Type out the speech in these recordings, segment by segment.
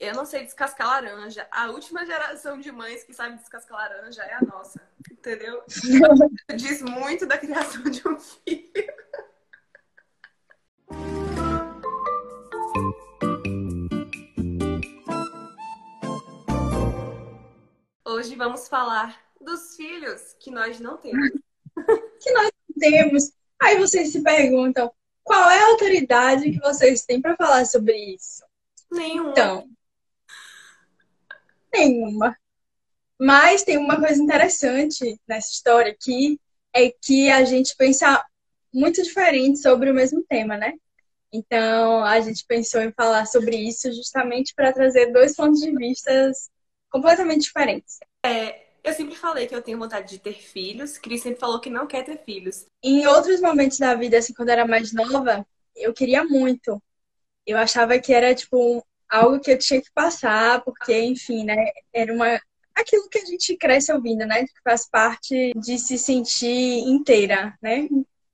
eu não sei descascar laranja. A última geração de mães que sabe descascar laranja é a nossa. Entendeu? Diz muito da criação de um filho. Hoje vamos falar dos filhos que nós não temos. que nós não temos. Aí vocês se perguntam, qual é a autoridade que vocês têm para falar sobre isso? Nenhuma. Então, nenhuma. Mas tem uma coisa interessante nessa história aqui, é que a gente pensa muito diferente sobre o mesmo tema, né? Então, a gente pensou em falar sobre isso justamente para trazer dois pontos de vista completamente diferentes. É, eu sempre falei que eu tenho vontade de ter filhos. Cris sempre falou que não quer ter filhos. Em outros momentos da vida, assim, quando eu era mais nova, eu queria muito. Eu achava que era, tipo, algo que eu tinha que passar, porque, enfim, né? Era uma. Aquilo que a gente cresce ouvindo, né? Que faz parte de se sentir inteira, né?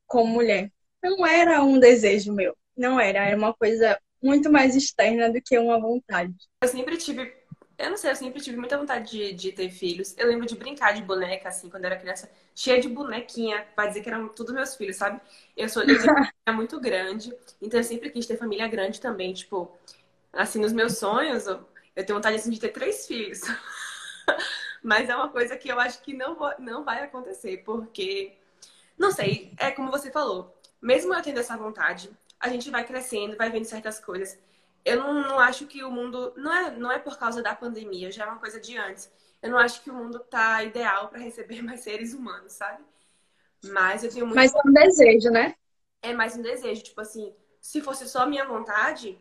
Como mulher. Não era um desejo meu. Não era. Era uma coisa muito mais externa do que uma vontade. Eu sempre tive eu não sei, eu sempre tive muita vontade de, de, ter filhos. Eu lembro de brincar de boneca, assim, quando eu era criança, cheia de bonequinha, pra dizer que eram todos meus filhos, sabe? Eu sou eu muito grande, então eu sempre quis ter família grande também. Tipo, assim, nos meus sonhos, eu tenho vontade, assim, de ter três filhos. Mas é uma coisa que eu acho que não, vou, não vai acontecer, porque, não sei, é como você falou, mesmo eu tendo essa vontade, a gente vai crescendo, vai vendo certas coisas eu não, não acho que o mundo. Não é, não é por causa da pandemia, já é uma coisa de antes. Eu não acho que o mundo tá ideal para receber mais seres humanos, sabe? Mas eu tenho muito. Mas é um desejo, né? É mais um desejo. Tipo assim, se fosse só minha vontade,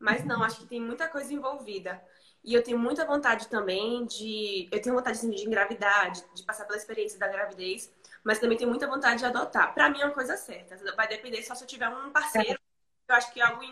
mas não, acho que tem muita coisa envolvida. E eu tenho muita vontade também de. Eu tenho vontade assim, de engravidar, de, de passar pela experiência da gravidez, mas também tenho muita vontade de adotar. Para mim é uma coisa certa. Vai depender só se eu tiver um parceiro. Eu acho que é algo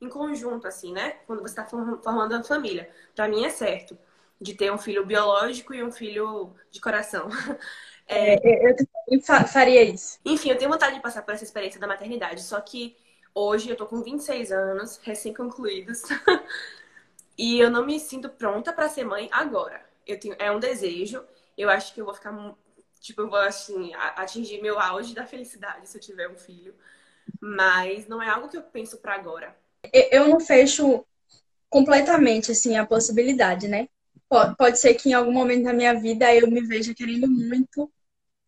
em conjunto, assim, né? Quando você está formando uma família. Para mim é certo de ter um filho biológico e um filho de coração. É, é eu faria isso. Enfim, eu tenho vontade de passar por essa experiência da maternidade, só que hoje eu tô com 26 anos, recém-concluídos, e eu não me sinto pronta para ser mãe agora. Eu tenho, é um desejo, eu acho que eu vou ficar, tipo, eu vou, assim, atingir meu auge da felicidade se eu tiver um filho, mas não é algo que eu penso para agora eu não fecho completamente assim a possibilidade, né? Pode ser que em algum momento da minha vida eu me veja querendo muito,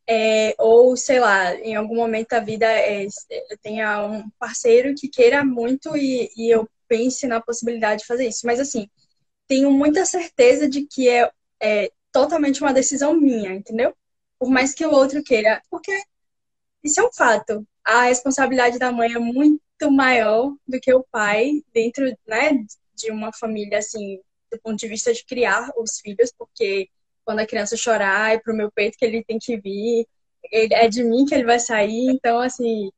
é, ou sei lá, em algum momento da vida é, eu tenha um parceiro que queira muito e, e eu pense na possibilidade de fazer isso. Mas assim, tenho muita certeza de que é, é totalmente uma decisão minha, entendeu? Por mais que o outro queira, porque isso é um fato. A responsabilidade da mãe é muito maior do que o pai dentro, né, de uma família, assim, do ponto de vista de criar os filhos, porque quando a criança chorar, é pro meu peito que ele tem que vir, é de mim que ele vai sair, então, assim,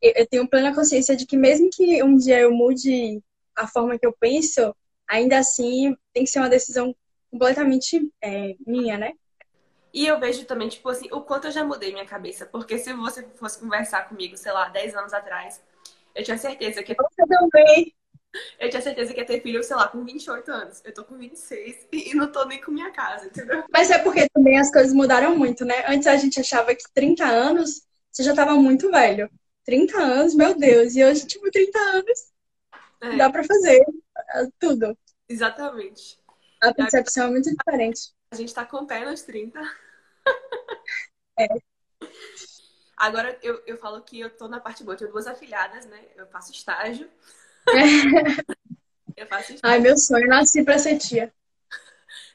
eu tenho plena consciência de que mesmo que um dia eu mude a forma que eu penso, ainda assim tem que ser uma decisão completamente é, minha, né? E eu vejo também, tipo assim, o quanto eu já mudei minha cabeça. Porque se você fosse conversar comigo, sei lá, 10 anos atrás, eu tinha certeza que. Você também. Eu tinha certeza que ia ter filho, sei lá, com 28 anos. Eu tô com 26 e não tô nem com minha casa, entendeu? Mas é porque também as coisas mudaram muito, né? Antes a gente achava que 30 anos você já tava muito velho. 30 anos, meu Deus. E hoje, tipo, 30 anos. É. Dá pra fazer tudo. Exatamente. A percepção é muito diferente. A gente tá com o pé nos 30. É. Agora eu, eu falo que eu tô na parte boa. Eu tenho duas afilhadas, né? Eu faço estágio. eu faço. Ai, meu sonho, nasci pra ser tia.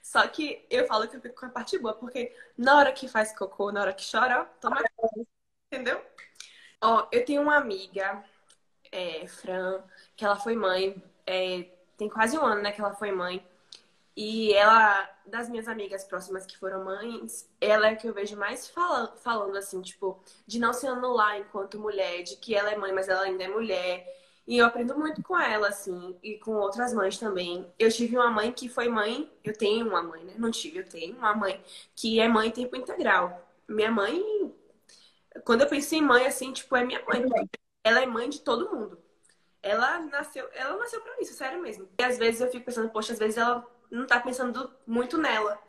Só que eu falo que eu fico com a parte boa, porque na hora que faz cocô, na hora que chora, ó, toma. Entendeu? Ó, eu tenho uma amiga, é, Fran, que ela foi mãe, é, tem quase um ano, né, que ela foi mãe. E ela, das minhas amigas próximas que foram mães, ela é a que eu vejo mais falando, falando assim, tipo, de não se anular enquanto mulher, de que ela é mãe, mas ela ainda é mulher. E eu aprendo muito com ela, assim, e com outras mães também. Eu tive uma mãe que foi mãe, eu tenho uma mãe, né? Não tive, eu tenho uma mãe que é mãe em tempo integral. Minha mãe, quando eu penso em mãe, assim, tipo, é minha mãe. Ela é mãe de todo mundo. ela nasceu, ela nasceu pra isso, sério mesmo. E às vezes eu fico pensando, poxa, às vezes ela não tá pensando muito nela.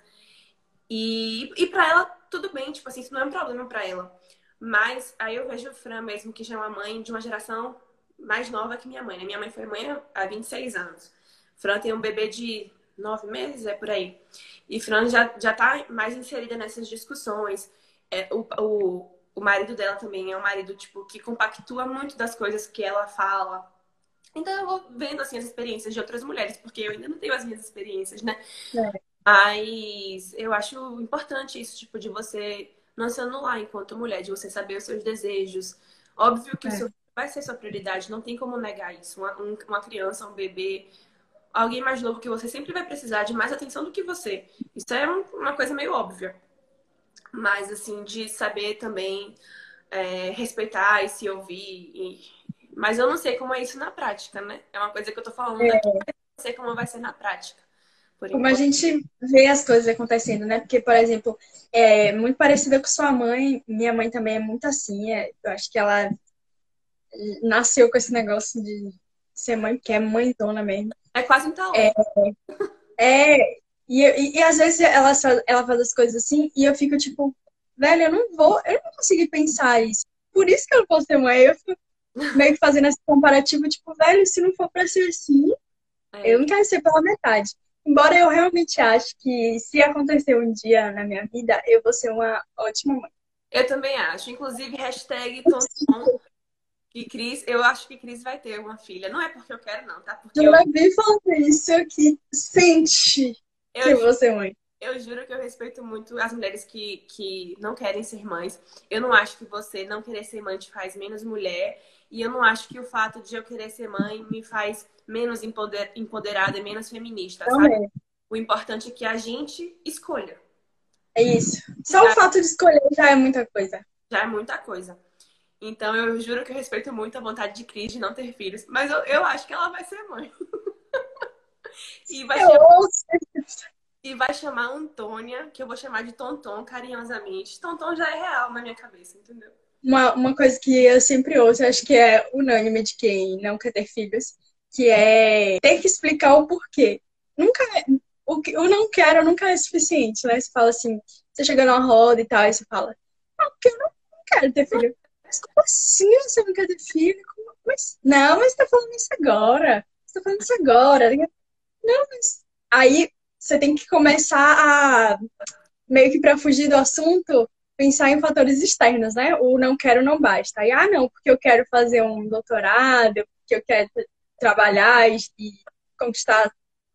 E, e pra ela, tudo bem, tipo assim, isso não é um problema pra ela. Mas aí eu vejo o Fran mesmo, que já é uma mãe de uma geração mais nova que minha mãe, né? Minha mãe foi mãe há 26 anos. Fran tem um bebê de nove meses, é por aí. E Fran já, já tá mais inserida nessas discussões. É, o, o, o marido dela também é um marido, tipo, que compactua muito das coisas que ela fala. Então eu vou vendo, assim, as experiências de outras mulheres, porque eu ainda não tenho as minhas experiências, né? É. Mas eu acho importante isso, tipo, de você não se anular enquanto mulher, de você saber os seus desejos. Óbvio que é. isso vai ser sua prioridade, não tem como negar isso. Uma, uma criança, um bebê, alguém mais novo que você sempre vai precisar de mais atenção do que você. Isso é uma coisa meio óbvia. Mas, assim, de saber também é, respeitar e se ouvir. E... Mas eu não sei como é isso na prática, né? É uma coisa que eu tô falando é. aqui, mas eu não sei como vai ser na prática. Como a gente vê as coisas acontecendo, né? Porque, por exemplo, é muito parecida com sua mãe, minha mãe também é muito assim. É, eu acho que ela nasceu com esse negócio de ser mãe, que é mãe dona mesmo. É quase um talão. É, é e, e, e, às vezes ela, ela faz as coisas assim e eu fico tipo, velho, eu não vou, eu não consegui pensar isso. Por isso que eu não posso ser mãe. Eu fico meio que fazendo esse comparativo, tipo, velho, se não for pra ser assim, é. eu não quero ser pela metade. Embora eu realmente ache que se acontecer um dia na minha vida, eu vou ser uma ótima mãe. Eu também acho. Inclusive, hashtag Tonton e Cris, eu acho que Cris vai ter uma filha. Não é porque eu quero, não, tá? Porque eu, eu... vi falando isso que sente eu que você mãe. Eu juro que eu respeito muito as mulheres que, que não querem ser mães. Eu não acho que você não querer ser mãe te faz menos mulher. E eu não acho que o fato de eu querer ser mãe me faz menos empoder, empoderada e menos feminista, sabe? O importante é que a gente escolha. É isso. Só o fato de escolher já é muita coisa. Já é muita coisa. Então eu juro que eu respeito muito a vontade de Cris de não ter filhos. Mas eu, eu acho que ela vai ser mãe. e, vai chamar, e vai chamar Antônia, que eu vou chamar de Tonton carinhosamente. Tonton já é real na minha cabeça, entendeu? Uma, uma coisa que eu sempre ouço, acho que é unânime de quem não quer ter filhos, que é ter que explicar o porquê. Nunca é, o que eu não quero nunca é suficiente, né? Você fala assim, você chega numa roda e tal, e você fala, não, porque eu não quero ter filho. Mas como assim você não quer ter filho? Como... Mas, não, mas você tá falando isso agora. Você tá falando isso agora. Não, mas. Aí você tem que começar a, meio que para fugir do assunto, pensar em fatores externos, né? O não quero não basta. Aí, ah, não, porque eu quero fazer um doutorado, porque eu quero trabalhar e, conquistar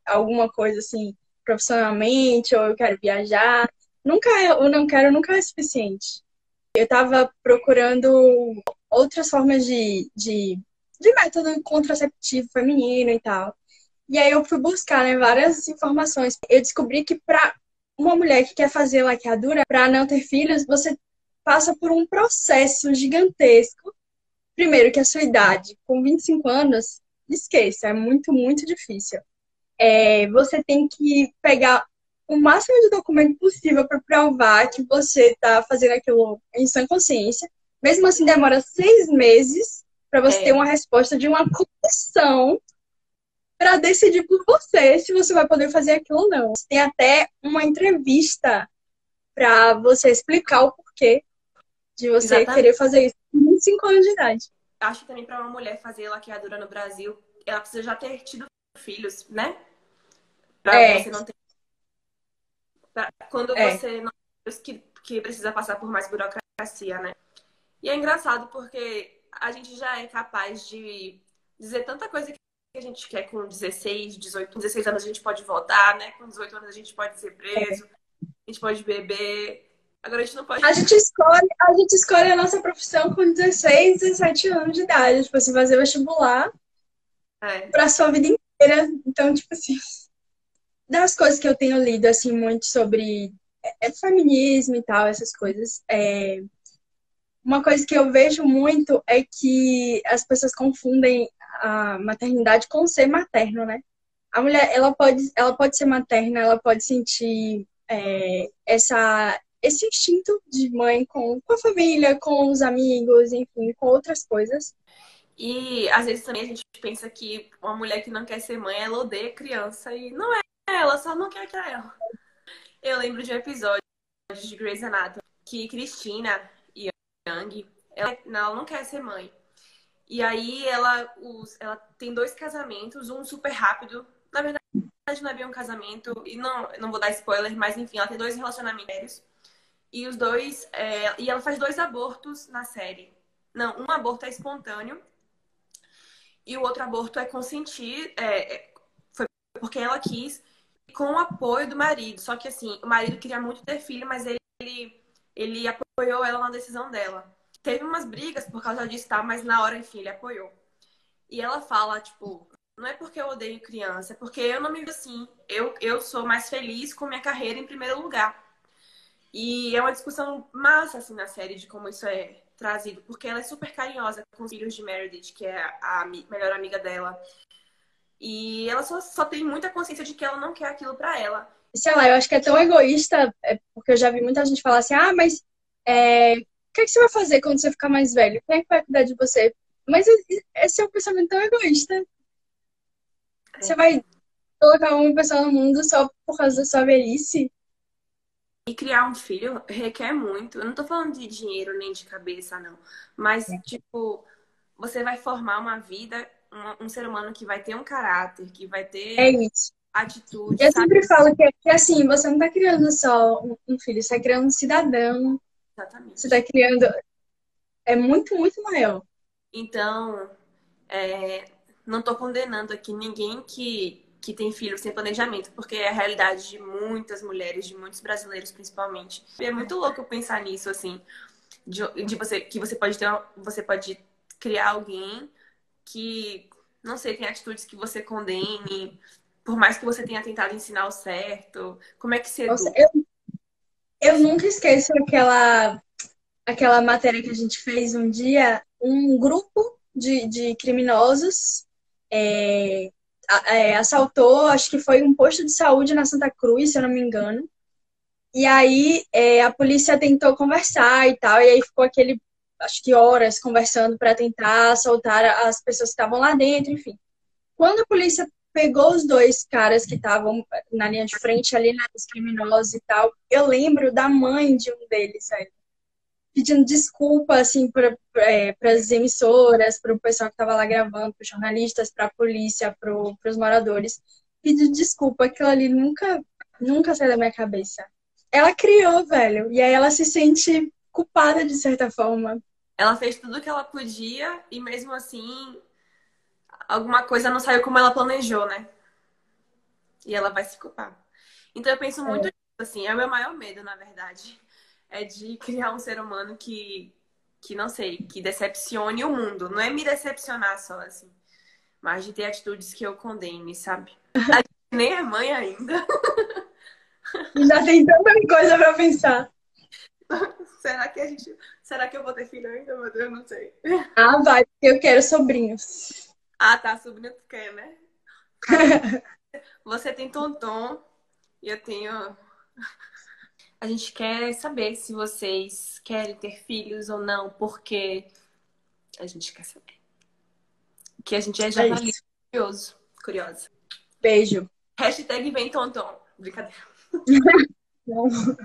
alguma coisa assim profissionalmente, ou eu quero viajar. Nunca é, o não quero nunca é suficiente. Eu estava procurando outras formas de, de, de método contraceptivo feminino e tal. E aí eu fui buscar né, várias informações. Eu descobri que para uma mulher que quer fazer laqueadura para não ter filhos, você passa por um processo gigantesco. Primeiro que a sua idade, com 25 anos, esqueça, é muito, muito difícil. É, você tem que pegar o máximo de documento possível para provar que você está fazendo aquilo em sua consciência. Mesmo assim, demora seis meses para você é. ter uma resposta de uma comissão para decidir por você se você vai poder fazer aquilo ou não. Tem até uma entrevista para você explicar o porquê de você Exatamente. querer fazer isso com 25 anos de idade acho que também para uma mulher fazer laqueadura no Brasil, ela precisa já ter tido filhos, né? Pra é. você não ter. Pra... Quando é. você não que, que precisa passar por mais burocracia, né? E é engraçado porque a gente já é capaz de dizer tanta coisa que a gente quer com 16, 18, 16 anos a gente pode votar, né? Com 18 anos a gente pode ser preso, a gente pode beber, Agora a gente não pode. A gente escolhe, a gente escolhe a nossa profissão com 16, 17 anos de idade. Tipo assim, fazer vestibular é. pra sua vida inteira. Então, tipo assim, das coisas que eu tenho lido, assim, muito sobre é, é, feminismo e tal, essas coisas, é... uma coisa que eu vejo muito é que as pessoas confundem a maternidade com ser materno, né? A mulher, ela pode, ela pode ser materna, ela pode sentir é, essa esse instinto de mãe com, com a família, com os amigos, enfim, com outras coisas. E às vezes também a gente pensa que uma mulher que não quer ser mãe, ela odeia criança. E não é, ela só não quer criar ela. Eu lembro de um episódio de Grey's Anatomy que Cristina Young, ela, ela não quer ser mãe. E aí ela, os, ela tem dois casamentos, um super rápido. Na verdade, não é bem um casamento, e não, não vou dar spoiler, mas enfim, ela tem dois relacionamentos. E os dois. É, e ela faz dois abortos na série. Não, um aborto é espontâneo e o outro aborto é consentir. É, é foi porque ela quis, com o apoio do marido. Só que assim, o marido queria muito ter filho, mas ele, ele apoiou ela na decisão dela. Teve umas brigas por causa disso, tá? Mas na hora, enfim, ele apoiou. E ela fala, tipo, não é porque eu odeio criança, é porque eu não me vejo assim. Eu, eu sou mais feliz com minha carreira em primeiro lugar. E é uma discussão massa, assim, na série de como isso é trazido, porque ela é super carinhosa com os filhos de Meredith, que é a melhor amiga dela. E ela só, só tem muita consciência de que ela não quer aquilo para ela. Sei lá, eu acho que é tão egoísta, é, porque eu já vi muita gente falar assim, ah, mas é, o que, é que você vai fazer quando você ficar mais velho? Quem é que vai cuidar de você? Mas esse é um pensamento tão egoísta. Você vai colocar uma pessoa no mundo só por causa da sua velhice? E criar um filho requer muito. Eu não tô falando de dinheiro nem de cabeça, não. Mas, é. tipo, você vai formar uma vida, um, um, ser humano que vai ter um caráter, que vai ter é isso. atitude. Eu sabe? sempre falo que, que, assim, você não tá criando só um, filho, você tá criando um cidadão. Exatamente. Você tá criando. É muito, muito maior. Então, é, não tô condenando aqui ninguém que que tem filhos sem planejamento, porque é a realidade de muitas mulheres, de muitos brasileiros principalmente. E é muito louco pensar nisso, assim, de, de você que você pode ter, você pode criar alguém que, não sei, tem atitudes que você condene, por mais que você tenha tentado ensinar o certo. Como é que você. Nossa, eu, eu nunca esqueço aquela, aquela matéria que a gente fez um dia, um grupo de, de criminosos. É, é, assaltou, acho que foi um posto de saúde na Santa Cruz, se eu não me engano. E aí é, a polícia tentou conversar e tal, e aí ficou aquele, acho que horas conversando para tentar soltar as pessoas que estavam lá dentro, enfim. Quando a polícia pegou os dois caras que estavam na linha de frente ali, né, os criminosos e tal, eu lembro da mãe de um deles, aí pedindo desculpa, assim, para é, as emissoras, para o pessoal que estava lá gravando, para os jornalistas, para a polícia, para os moradores. Pedindo desculpa, aquilo ali nunca, nunca saiu da minha cabeça. Ela criou, velho, e aí ela se sente culpada de certa forma. Ela fez tudo o que ela podia e mesmo assim alguma coisa não saiu como ela planejou, né? E ela vai se culpar. Então eu penso muito é. assim, é o meu maior medo, na verdade é de criar um ser humano que, que não sei, que decepcione o mundo. Não é me decepcionar só, assim, mas de ter atitudes que eu condene, sabe? A gente nem é mãe ainda. Já tem tanta coisa pra pensar. será que a gente. Será que eu vou ter filho ainda, meu Deus? Não sei. Ah, vai, porque eu quero sobrinhos. Ah, tá, sobrinho tu quer, né? Você tem Tonton e eu tenho a gente quer saber se vocês querem ter filhos ou não, porque a gente quer saber. Que a gente é jornalista é curioso, curiosa. Beijo. Hashtag vem tonton. Brincadeira.